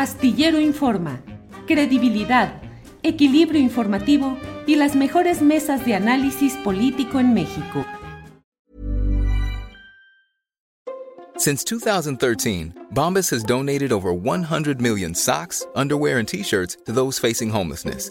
Astillero Informa, credibilidad, equilibrio informativo y las mejores mesas de análisis político en México. Since 2013, Bombas has donated over 100 million socks, underwear, and t-shirts to those facing homelessness.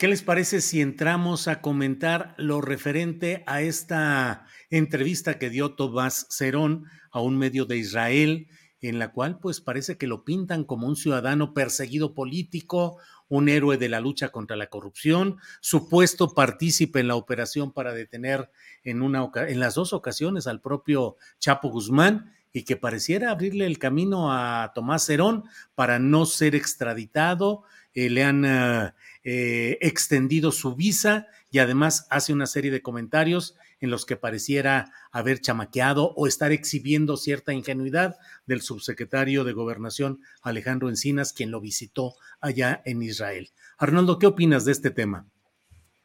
¿Qué les parece si entramos a comentar lo referente a esta entrevista que dio Tomás Cerón a un medio de Israel, en la cual pues parece que lo pintan como un ciudadano perseguido político, un héroe de la lucha contra la corrupción, supuesto partícipe en la operación para detener en, una, en las dos ocasiones al propio Chapo Guzmán y que pareciera abrirle el camino a Tomás Cerón para no ser extraditado. Eh, le han uh, eh, extendido su visa y además hace una serie de comentarios en los que pareciera haber chamaqueado o estar exhibiendo cierta ingenuidad del subsecretario de Gobernación Alejandro Encinas, quien lo visitó allá en Israel. Arnoldo, ¿qué opinas de este tema?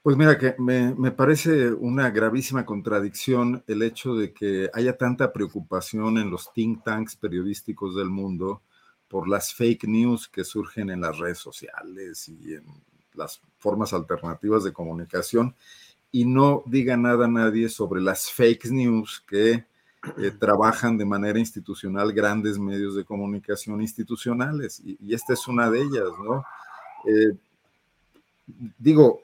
Pues mira, que me, me, parece una gravísima contradicción el hecho de que haya tanta preocupación en los think tanks periodísticos del mundo por las fake news que surgen en las redes sociales y en las formas alternativas de comunicación y no diga nada a nadie sobre las fake news que eh, trabajan de manera institucional grandes medios de comunicación institucionales y, y esta es una de ellas, ¿no? Eh, digo,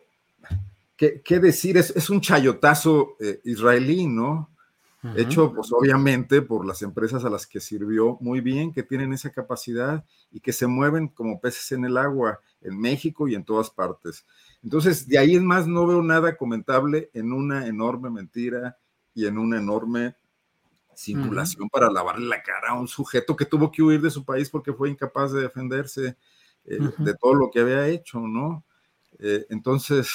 ¿qué, ¿qué, decir? Es, es un chayotazo eh, israelí, ¿no? Uh -huh. Hecho, pues obviamente, por las empresas a las que sirvió muy bien, que tienen esa capacidad y que se mueven como peces en el agua en México y en todas partes. Entonces, de ahí en más no veo nada comentable en una enorme mentira y en una enorme simulación uh -huh. para lavarle la cara a un sujeto que tuvo que huir de su país porque fue incapaz de defenderse eh, uh -huh. de todo lo que había hecho, ¿no? Eh, entonces,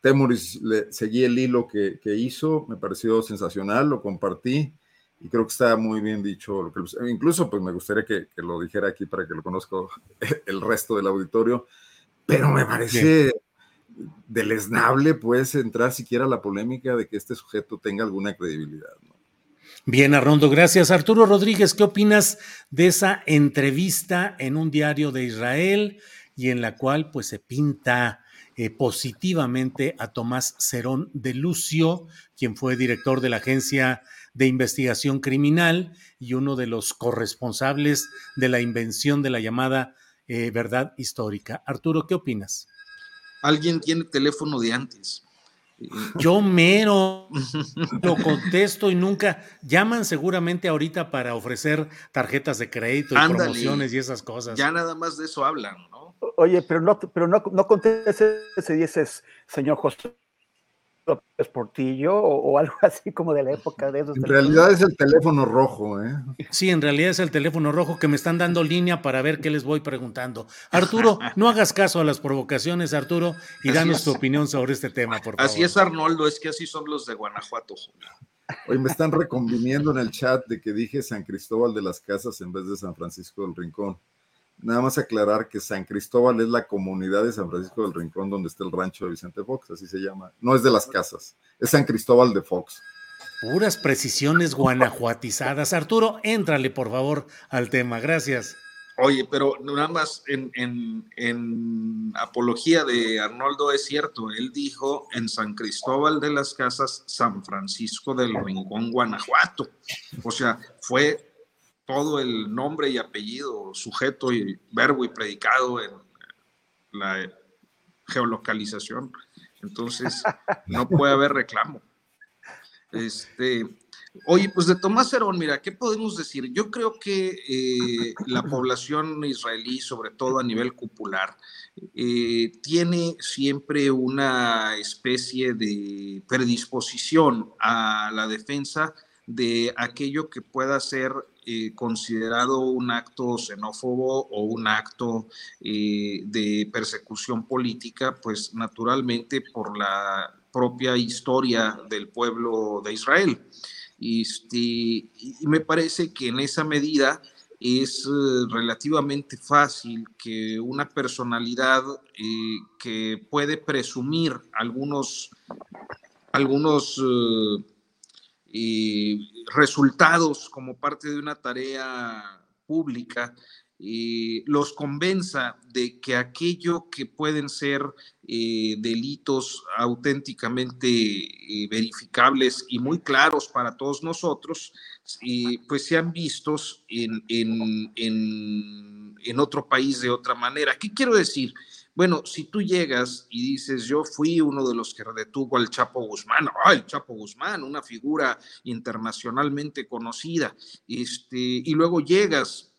Temuris le, seguí el hilo que, que, hizo, me pareció sensacional, lo compartí y creo que está muy bien dicho. Lo que, incluso pues me gustaría que, que, lo dijera aquí para que lo conozca el resto del auditorio, pero me parece Bien. deleznable pues entrar siquiera a la polémica de que este sujeto tenga alguna credibilidad. ¿no? Bien, Arrondo, gracias. Arturo Rodríguez, ¿qué opinas de esa entrevista en un diario de Israel y en la cual pues se pinta eh, positivamente a Tomás Cerón de Lucio, quien fue director de la Agencia de Investigación Criminal y uno de los corresponsables de la invención de la llamada eh, verdad histórica. Arturo, ¿qué opinas? Alguien tiene teléfono de antes. Yo mero lo contesto y nunca llaman seguramente ahorita para ofrecer tarjetas de crédito y Ándale, promociones y esas cosas. Ya nada más de eso hablan, ¿no? Oye, pero no, pero no, no contestes y dices, señor José López Portillo o, o, algo así como de la época de esos. En realidad es el teléfono rojo, ¿eh? Sí, en realidad es el teléfono rojo que me están dando línea para ver qué les voy preguntando. Arturo, no hagas caso a las provocaciones, Arturo, y así danos es. tu opinión sobre este tema, por favor. Así es, Arnoldo, es que así son los de Guanajuato. Hoy me están reconviniendo en el chat de que dije San Cristóbal de las Casas en vez de San Francisco del Rincón. Nada más aclarar que San Cristóbal es la comunidad de San Francisco del Rincón donde está el rancho de Vicente Fox, así se llama. No es de las casas, es San Cristóbal de Fox. Puras precisiones guanajuatizadas. Arturo, éntrale por favor al tema. Gracias. Oye, pero nada más en, en, en, apología de Arnoldo es cierto, él dijo en San Cristóbal de las Casas, San Francisco del Rincón, Guanajuato. O sea, fue todo el nombre y apellido, sujeto y verbo y predicado en la geolocalización. Entonces, no puede haber reclamo. Este, oye, pues de Tomás Herón, mira, ¿qué podemos decir? Yo creo que eh, la población israelí, sobre todo a nivel popular, eh, tiene siempre una especie de predisposición a la defensa de aquello que pueda ser eh, considerado un acto xenófobo o un acto eh, de persecución política, pues naturalmente por la propia historia del pueblo de Israel. Este, y me parece que en esa medida es eh, relativamente fácil que una personalidad que puede presumir algunos, algunos resultados como parte de una tarea pública los convenza de que aquello que pueden ser eh, delitos auténticamente eh, verificables y muy claros para todos nosotros, pues sean vistos en, en, otro país de otra manera. ¿Qué quiero decir? Bueno, si tú llegas y dices, yo fui uno de los que detuvo al Chapo Guzmán, ¡ah, el Chapo Guzmán, una figura internacionalmente conocida, este, y luego llegas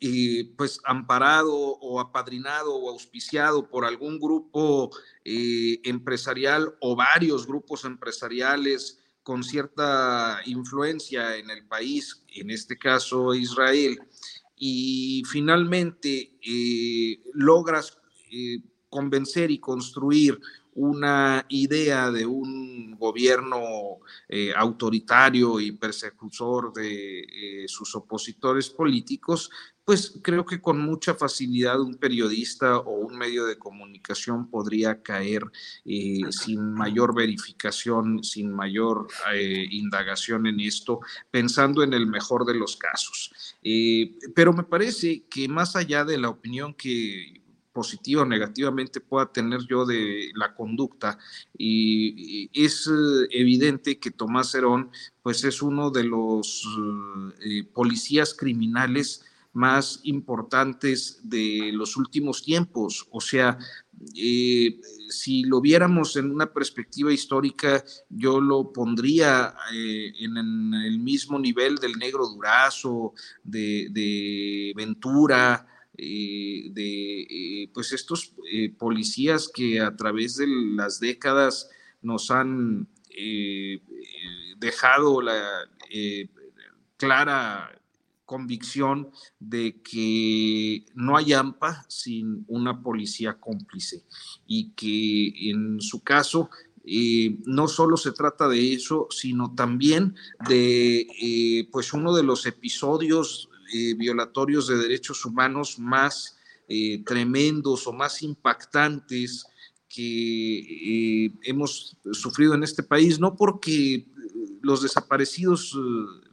y pues amparado o apadrinado o auspiciado por algún grupo eh, empresarial o varios grupos empresariales con cierta influencia en el país, en este caso Israel, y finalmente eh, logras eh, convencer y construir una idea de un gobierno eh, autoritario y persecutor de eh, sus opositores políticos, pues creo que con mucha facilidad un periodista o un medio de comunicación podría caer sin mayor verificación, sin mayor indagación en esto, pensando en el mejor de los casos. pero me parece que más allá de la opinión que positiva o negativamente pueda tener yo de la conducta. Y, es eh, evidente que Tomás Herón, pues es uno de los eh, policías criminales más importantes de los últimos tiempos. O sea, eh, si lo viéramos en una perspectiva histórica, yo lo pondría en, el mismo nivel del negro Durazo, de Ventura, eh, de eh, pues estos eh, policías que a través de las décadas nos han dejado la clara convicción de que no hay AMPA sin una policía cómplice y que en su caso no solo se trata de eso, sino también de pues uno de los episodios eh, violatorios de derechos humanos más eh, tremendos o más impactantes que eh, hemos sufrido en este país, no porque los desaparecidos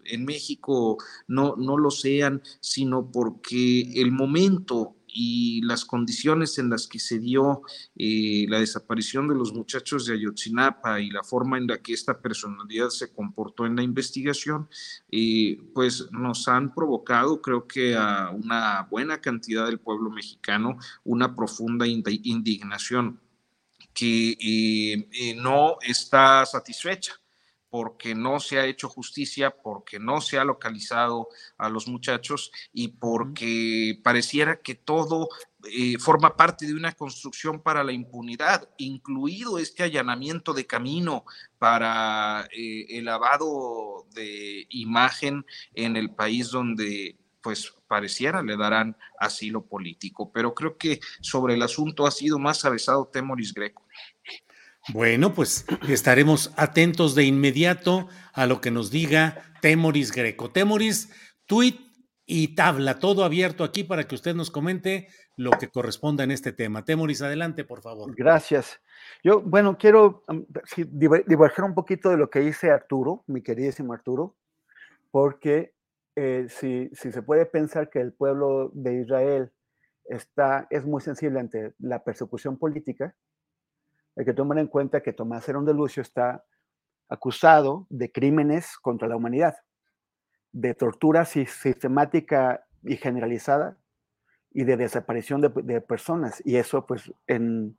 en México no, no lo sean, sino porque el momento y las condiciones en las que se dio eh, la desaparición de los muchachos de Ayotzinapa y la forma en la que esta personalidad se comportó en la investigación, eh, pues nos han provocado, creo que a una buena cantidad del pueblo mexicano, una profunda indignación que eh, no está satisfecha porque no se ha hecho justicia, porque no se ha localizado a los muchachos y porque pareciera que todo eh, forma parte de una construcción para la impunidad, incluido este allanamiento de camino para eh, el lavado de imagen en el país donde pues pareciera le darán asilo político. Pero creo que sobre el asunto ha sido más avesado Temoris Greco. Bueno, pues estaremos atentos de inmediato a lo que nos diga Temoris Greco. Temoris, tweet y tabla, todo abierto aquí para que usted nos comente lo que corresponda en este tema. Temoris, adelante, por favor. Gracias. Yo, bueno, quiero diverger un poquito de lo que dice Arturo, mi queridísimo Arturo, porque eh, si, si se puede pensar que el pueblo de Israel está, es muy sensible ante la persecución política, hay que tomar en cuenta que Tomás Herón de Lucio está acusado de crímenes contra la humanidad, de tortura sistemática y generalizada y de desaparición de, personas. Y eso, pues, en,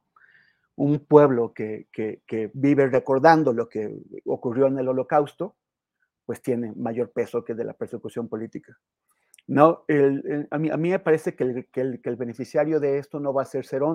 un pueblo que, vive recordando lo que ocurrió en el holocausto, pues tiene mayor peso que de la persecución política. No, a, mí, me parece que el beneficiario de esto no va a ser Cerón.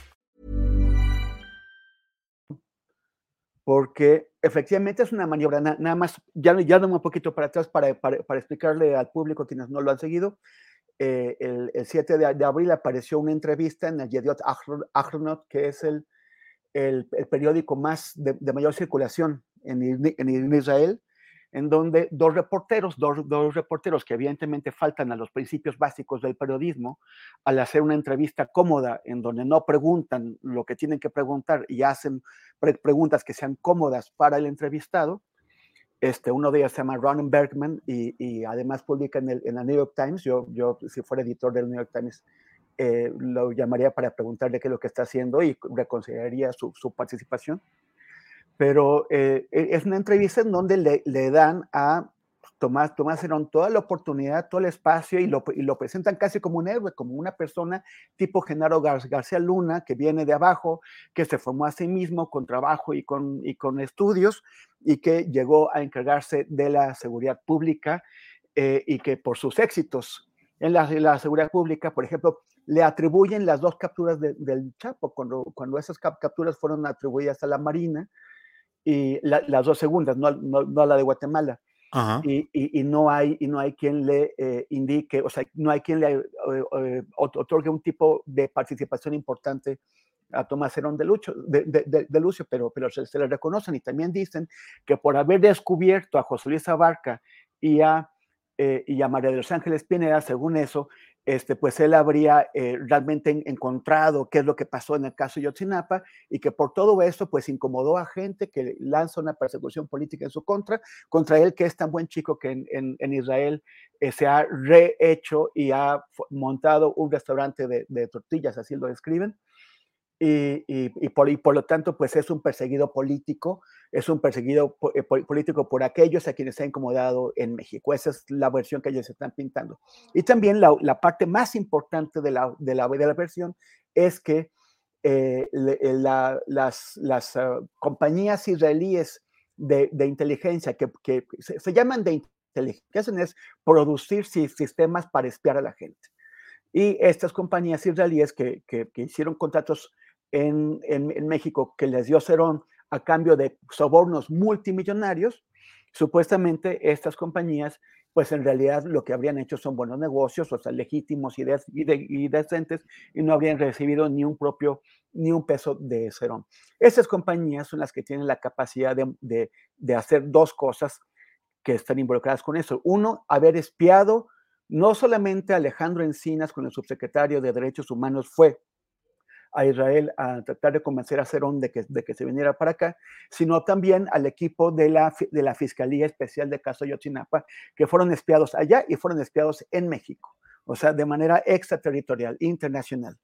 Porque efectivamente es una maniobra, nada más, ya, ya un poquito para atrás para, para, para, explicarle al público quienes no lo han seguido. Eh, el, el, 7 de, de, abril apareció una entrevista en el Yediot Ahronot, que es el, el, el periódico más de, de, mayor circulación en, en Israel, en donde dos reporteros, dos, dos, reporteros que evidentemente faltan a los principios básicos del periodismo, al hacer una entrevista cómoda en donde no preguntan lo que tienen que preguntar y hacen pre preguntas que sean cómodas para el entrevistado, este, uno de ellos se llama Ron Bergman y, y además publica en el, en el, New York Times, yo, yo si fuera editor del New York Times, eh, lo llamaría para preguntarle qué es lo que está haciendo y reconsideraría su, su participación pero eh, e, es una entrevista en donde le, le dan a Tomás, Tomás Herón toda la oportunidad, todo el espacio y lo, y lo, presentan casi como un héroe, como una persona tipo Genaro Gar García Luna, que viene de abajo, que se formó a sí mismo con trabajo y con, y con estudios y que llegó a encargarse de la seguridad pública eh, y que por sus éxitos en la, la, seguridad pública, por ejemplo, le atribuyen las dos capturas de, del Chapo, cuando, cuando esas capturas fueron atribuidas a la Marina, y la, las dos segundas, no, no, no, la de Guatemala. Y, y, y, no hay, y no hay quien le eh, indique, o sea, no hay quien le eh, eh, otorgue un tipo de participación importante a Tomás Herón de, Lucho, de, de, de Lucio, pero, pero se, se, le reconocen y también dicen que por haber descubierto a José Luis Abarca y a, eh, y a María de los Ángeles Pineda, según eso, este, pues él habría eh, realmente encontrado qué es lo que pasó en el caso de Yotzinapa y que por todo eso pues incomodó a gente que lanza una persecución política en su contra, contra él que es tan buen chico que en Israel eh, se ha rehecho y ha montado un restaurante de, de tortillas, así lo describen. Y, y, y, por, y, por, lo tanto, pues es un perseguido político, es un perseguido po eh, político por aquellos a quienes se ha incomodado en México. Esa es la versión que ellos están pintando. Y también la, la parte más importante de la, de la, de la versión es que eh, eh la, las, las uh, compañías israelíes de, de inteligencia que, que se, se, llaman de inteligencia, es producir sistemas para espiar a la gente. Y estas compañías israelíes que, que, que hicieron contratos en, en, en, México que les dio Cerón a cambio de sobornos multimillonarios, supuestamente estas compañías, pues en realidad lo que habrían hecho son buenos negocios, o sea, legítimos y, de, y, de, y decentes, y no habrían recibido ni un propio, ni un peso de Cerón. Esas compañías son las que tienen la capacidad de, de, hacer dos cosas que están involucradas con eso. Uno, haber espiado no solamente Alejandro Encinas, con el subsecretario de Derechos Humanos, fue a Israel a tratar de convencer a Cerón de que, de que se viniera para acá, sino también al equipo de la, de la Fiscalía Especial de Caso Yotzinapa, que fueron espiados allá y fueron espiados en México, o sea, de manera extraterritorial, internacional.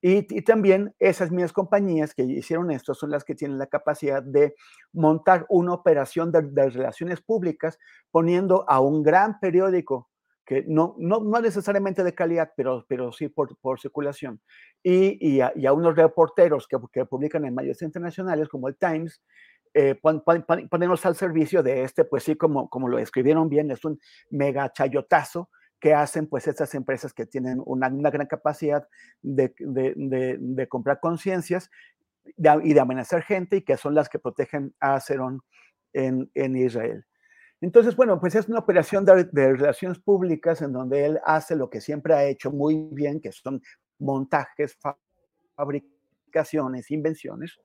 Y, y, también esas mismas compañías que hicieron esto son las que tienen la capacidad de montar una operación de, de relaciones públicas poniendo a un gran periódico que no, no, no necesariamente de calidad, pero, pero sí por, por circulación, y, y, a, unos reporteros que, que, publican en medios internacionales como el Times, eh, pon, pon, ponernos al servicio de este, pues sí, como, como lo escribieron bien, es un mega chayotazo que hacen pues estas empresas que tienen una, gran capacidad de, de, comprar conciencias y de amenazar gente y que son las que protegen a Cerón en, en Israel. Entonces, bueno, pues es una operación de, relaciones públicas en donde él hace lo que siempre ha hecho muy bien, que son montajes, fabricaciones, invenciones,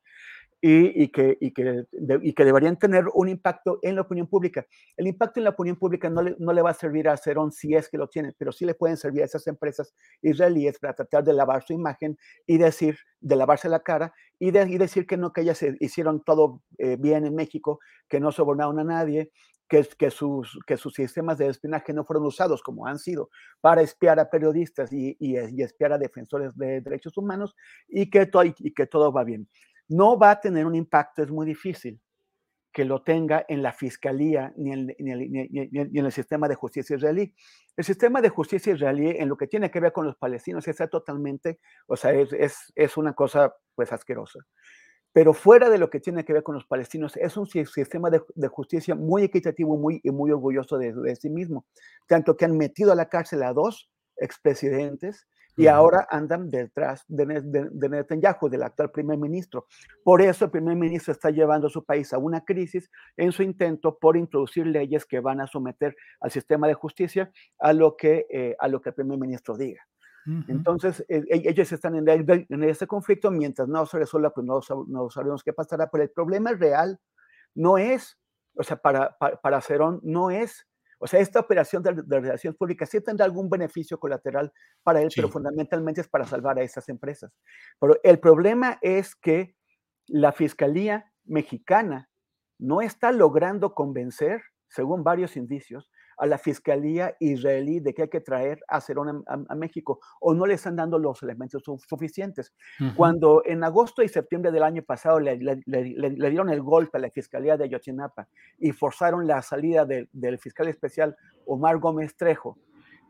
y, que, y, que, y, que, deberían tener un impacto en la opinión pública. El impacto en la opinión pública no le, no le va a servir a Cerón si es que lo tiene, pero sí le pueden servir a esas empresas israelíes para tratar de lavar su imagen y decir, de lavarse la cara y, de, y decir que no, que ellas hicieron todo eh, bien en México, que no sobornaron a nadie, que, que, sus, que sus sistemas de espionaje no fueron usados como han sido para espiar a periodistas y, y, y espiar a defensores de derechos humanos y que, to, y que todo va bien no va a tener un impacto, es muy difícil que lo tenga en la fiscalía ni en, el, sistema de justicia israelí. El sistema de justicia israelí en lo que tiene que ver con los palestinos está totalmente, o sea, es, una cosa pues asquerosa. Pero fuera de lo que tiene que ver con los palestinos, es un sistema de, justicia muy equitativo muy, y muy orgulloso de, de sí mismo. Tanto que han metido a la cárcel a dos expresidentes, y ahora andan detrás de, Netanyahu, del actual primer ministro. Por eso el primer ministro está llevando a su país a una crisis en su intento por introducir leyes que van a someter al sistema de justicia a lo que, eh, a lo que el primer ministro diga. Entonces, e, e, ellos están en, en, este conflicto, mientras no se resuelva, pues no, no, sabemos qué pasará, pero el problema real no es, o sea, para, para, para Cerón no es o sea, esta operación de, relaciones públicas sí tendrá algún beneficio colateral para él, pero fundamentalmente es para salvar a esas empresas. Pero el problema es que la Fiscalía mexicana no está logrando convencer, según varios indicios, a la Fiscalía israelí de que hay que traer a Cerón a, México o no le están dando los elementos suficientes. Cuando en agosto y septiembre del año pasado le, dieron el golpe a la Fiscalía de Ayotzinapa y forzaron la salida del fiscal especial Omar Gómez Trejo,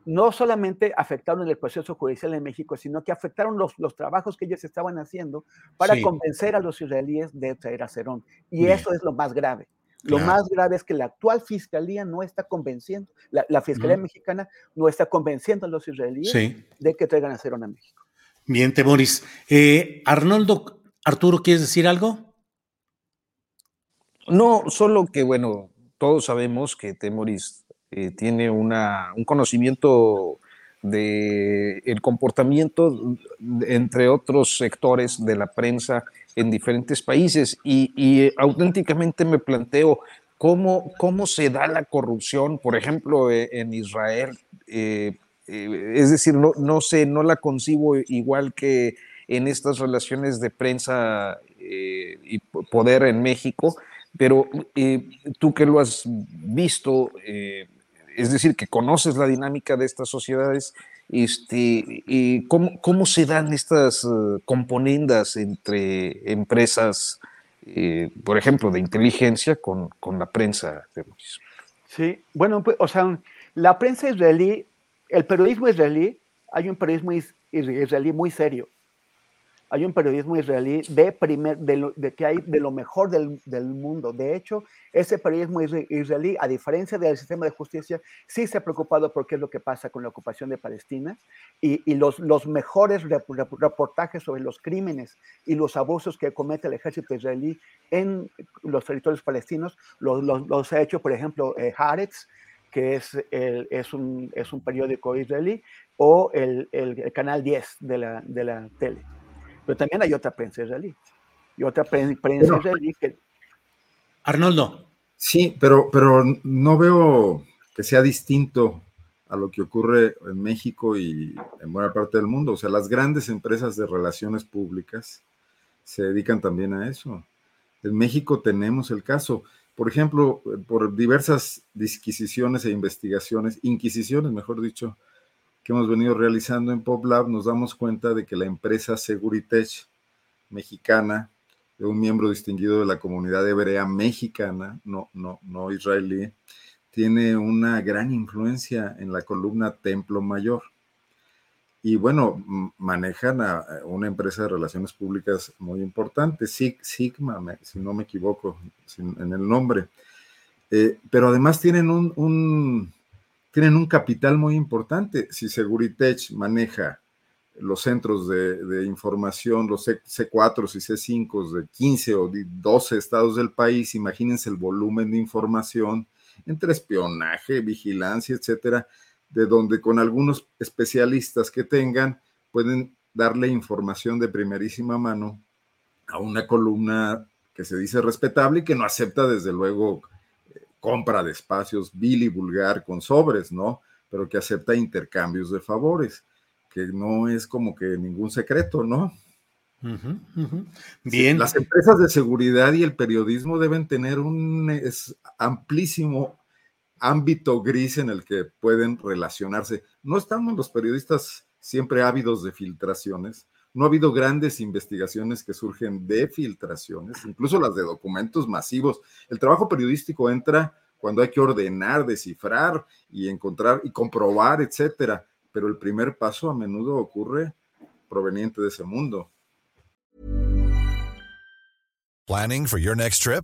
no solamente afectaron el proceso judicial en México, sino que afectaron los, los trabajos que ellos estaban haciendo para convencer a los israelíes de traer a Cerón. Y eso es lo más grave. Lo más grave es que la actual fiscalía no está convenciendo, la, fiscalía mexicana no está convenciendo a los israelíes de que traigan a Cerón a México. Bien, Temoris. Eh, Arnoldo, Arturo, ¿quieres decir algo? No, solo que, bueno, todos sabemos que Temoris eh, tiene una, un conocimiento de el comportamiento entre otros sectores de la prensa en diferentes países y, y auténticamente me planteo cómo, cómo se da la corrupción, por ejemplo, e, en Israel. Eh, eh, es decir, no, no sé, no la concibo igual que en estas relaciones de prensa eh, y poder en México, pero tú que lo has visto, es decir, que conoces la dinámica de estas sociedades, este, y ¿cómo, ¿cómo, se dan estas uh, componendas entre empresas, eh, por ejemplo, de inteligencia con, con la prensa? Sí, bueno, pues, o sea, la prensa israelí, el periodismo israelí, hay un periodismo israelí muy serio hay un periodismo israelí de, primer, de, que hay de lo mejor del, del, mundo. De hecho, ese periodismo israelí, a diferencia del sistema de justicia, sí se ha preocupado por qué es lo que pasa con la ocupación de Palestina y, y los, los mejores reportajes sobre los crímenes y los abusos que comete el ejército israelí en los territorios palestinos los, los, ha hecho, por ejemplo, eh, Haaretz, que es, el, es, un, es un periódico israelí, o el, el, canal 10 de la, de la tele. Pero también hay otra prensa israelí. Y otra prensa israelí que... Arnoldo. Sí, pero, pero no veo que sea distinto a lo que ocurre en México y en buena parte del mundo. O sea, las grandes empresas de relaciones públicas se dedican también a eso. En México tenemos el caso, por ejemplo, por diversas disquisiciones e investigaciones, inquisiciones, mejor dicho, que hemos venido realizando en PopLab, nos damos cuenta de que la empresa Seguritech mexicana, de un miembro distinguido de la comunidad hebrea mexicana, no, no, no israelí, tiene una gran influencia en la columna Templo Mayor. Y bueno, manejan a una empresa de relaciones públicas muy importante, Sigma, si no me equivoco en el nombre. Eh, pero además tienen un tienen un capital muy importante. Si Seguritech maneja los centros de, información, los C4 y C5 de 15 o 12 estados del país, imagínense el volumen de información entre espionaje, vigilancia, etcétera, de donde con algunos especialistas que tengan pueden darle información de primerísima mano a una columna que se dice respetable y que no acepta desde luego compra de espacios vil y vulgar con sobres, ¿no? Pero que acepta intercambios de favores que no es como que ningún secreto, ¿no? Bien. las empresas de seguridad y el periodismo deben tener un amplísimo ámbito gris en el que pueden relacionarse. No estamos los periodistas siempre ávidos de filtraciones. No ha habido grandes investigaciones que surgen de filtraciones, incluso las de documentos masivos. El trabajo periodístico entra cuando hay que ordenar, descifrar y encontrar y comprobar, etcétera pero el primer paso a menudo ocurre proveniente de ese mundo. Planning for your next trip?